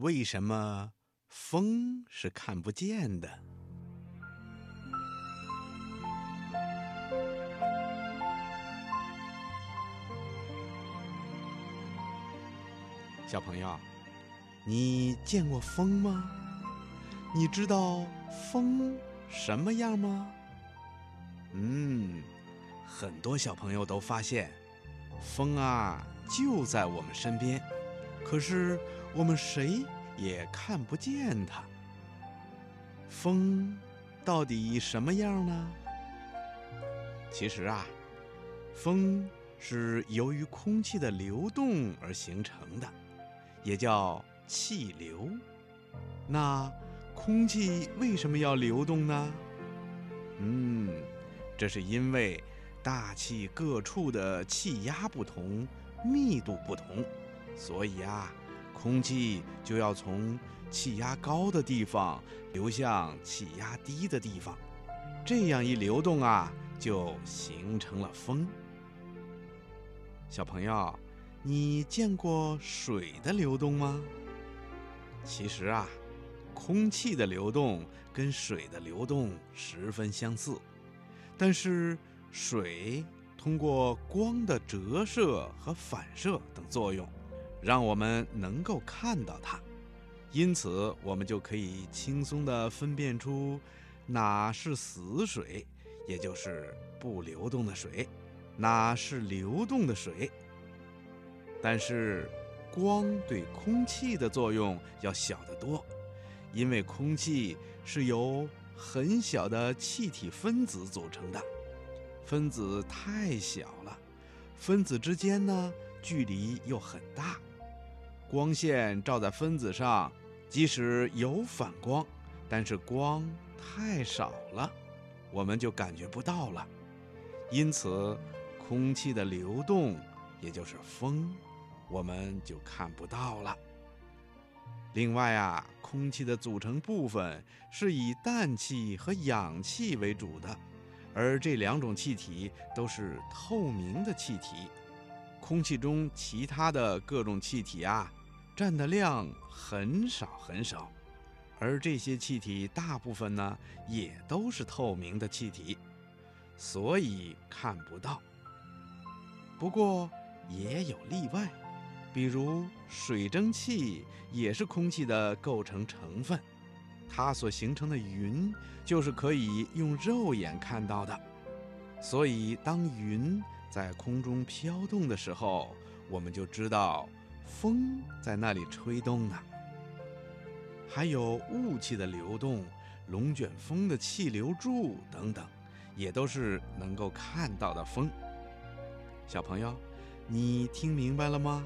为什么风是看不见的？小朋友，你见过风吗？你知道风什么样吗？嗯，很多小朋友都发现，风啊就在我们身边，可是我们谁也看不见它。风到底什么样呢？其实啊，风是由于空气的流动而形成的。也叫气流。那空气为什么要流动呢？嗯，这是因为大气各处的气压不同，密度不同，所以啊，空气就要从气压高的地方流向气压低的地方。这样一流动啊，就形成了风。小朋友。你见过水的流动吗？其实啊，空气的流动跟水的流动十分相似，但是水通过光的折射和反射等作用，让我们能够看到它，因此我们就可以轻松地分辨出哪是死水，也就是不流动的水，哪是流动的水。但是，光对空气的作用要小得多，因为空气是由很小的气体分子组成的，分子太小了，分子之间呢距离又很大，光线照在分子上，即使有反光，但是光太少了，我们就感觉不到了。因此，空气的流动，也就是风。我们就看不到了。另外啊，空气的组成部分是以氮气和氧气为主的，而这两种气体都是透明的气体。空气中其他的各种气体啊，占的量很少很少，而这些气体大部分呢，也都是透明的气体，所以看不到。不过也有例外。比如水蒸气也是空气的构成成分，它所形成的云就是可以用肉眼看到的。所以，当云在空中飘动的时候，我们就知道风在那里吹动呢。还有雾气的流动、龙卷风的气流柱等等，也都是能够看到的风。小朋友，你听明白了吗？